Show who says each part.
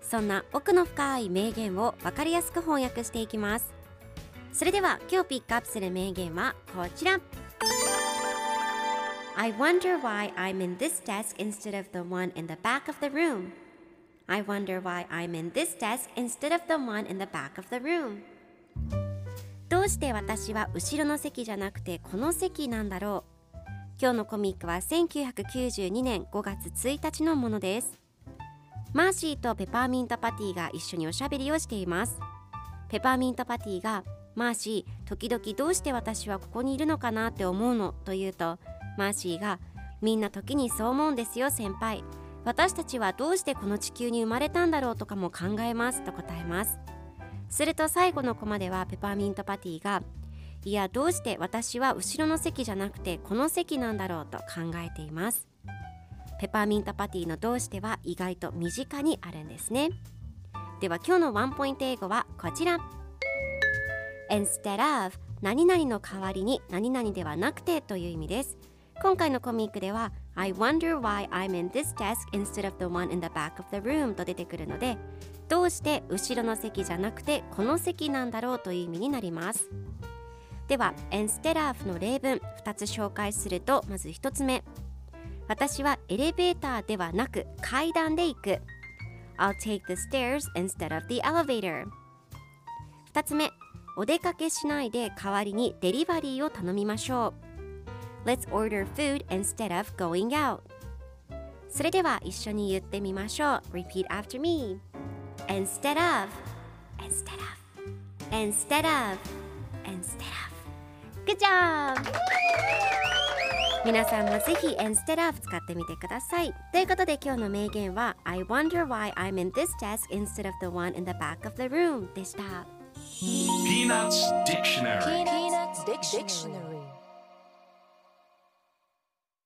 Speaker 1: そんな奥の深い名言を分かりやすく翻訳していきますそれでは今日ピックアップする名言はこちら I wonder why I'm in this desk instead of the one in the back of the room I wonder why I'm in this desk instead of the one in the back of the room どうして私は後ろの席じゃなくてこの席なんだろう今日のコミックは1992年5月1日のものですマーシーとペパーミントパティが一緒におしゃべりをしています。ペパーミントパティがマーシー時々どうして私はここにいるのかなって思うのと言うとマーシーがみんな時にそう思うんですよ先輩。私たちはどうしてこの地球に生まれたんだろうとかも考えますと答えます。すると最後のコマではペパーミントパティがいやどうして私は後ろの席じゃなくてこの席なんだろうと考えています。ペパーミントパティのどうしては意外と身近にあるんですね。では今日のワンポイント英語はこちら。Instead of 何々の代わりに何々ではなくてという意味です。今回のコミックでは I wonder why I'm in this desk instead of the one in the back of the room と出てくるのでどうして後ろの席じゃなくてこの席なんだろうという意味になります。では instead of の例文2つ紹介するとまず1つ目。私はエレベーターではなく階段で行く I'll take the stairs instead of the elevator 2つ目お出かけしないで代わりにデリバリーを頼みましょう Let's order food instead of going out それでは一緒に言ってみましょう Repeat after me Instead of Instead of Instead of Instead of Good job! 皆さんもぜひ Instead of 使ってみてくださいということで今日の名言は I wonder why I'm in this desk instead of the one in the back of the room でした
Speaker 2: Peanuts Dictionary
Speaker 3: Peanuts Dictionary.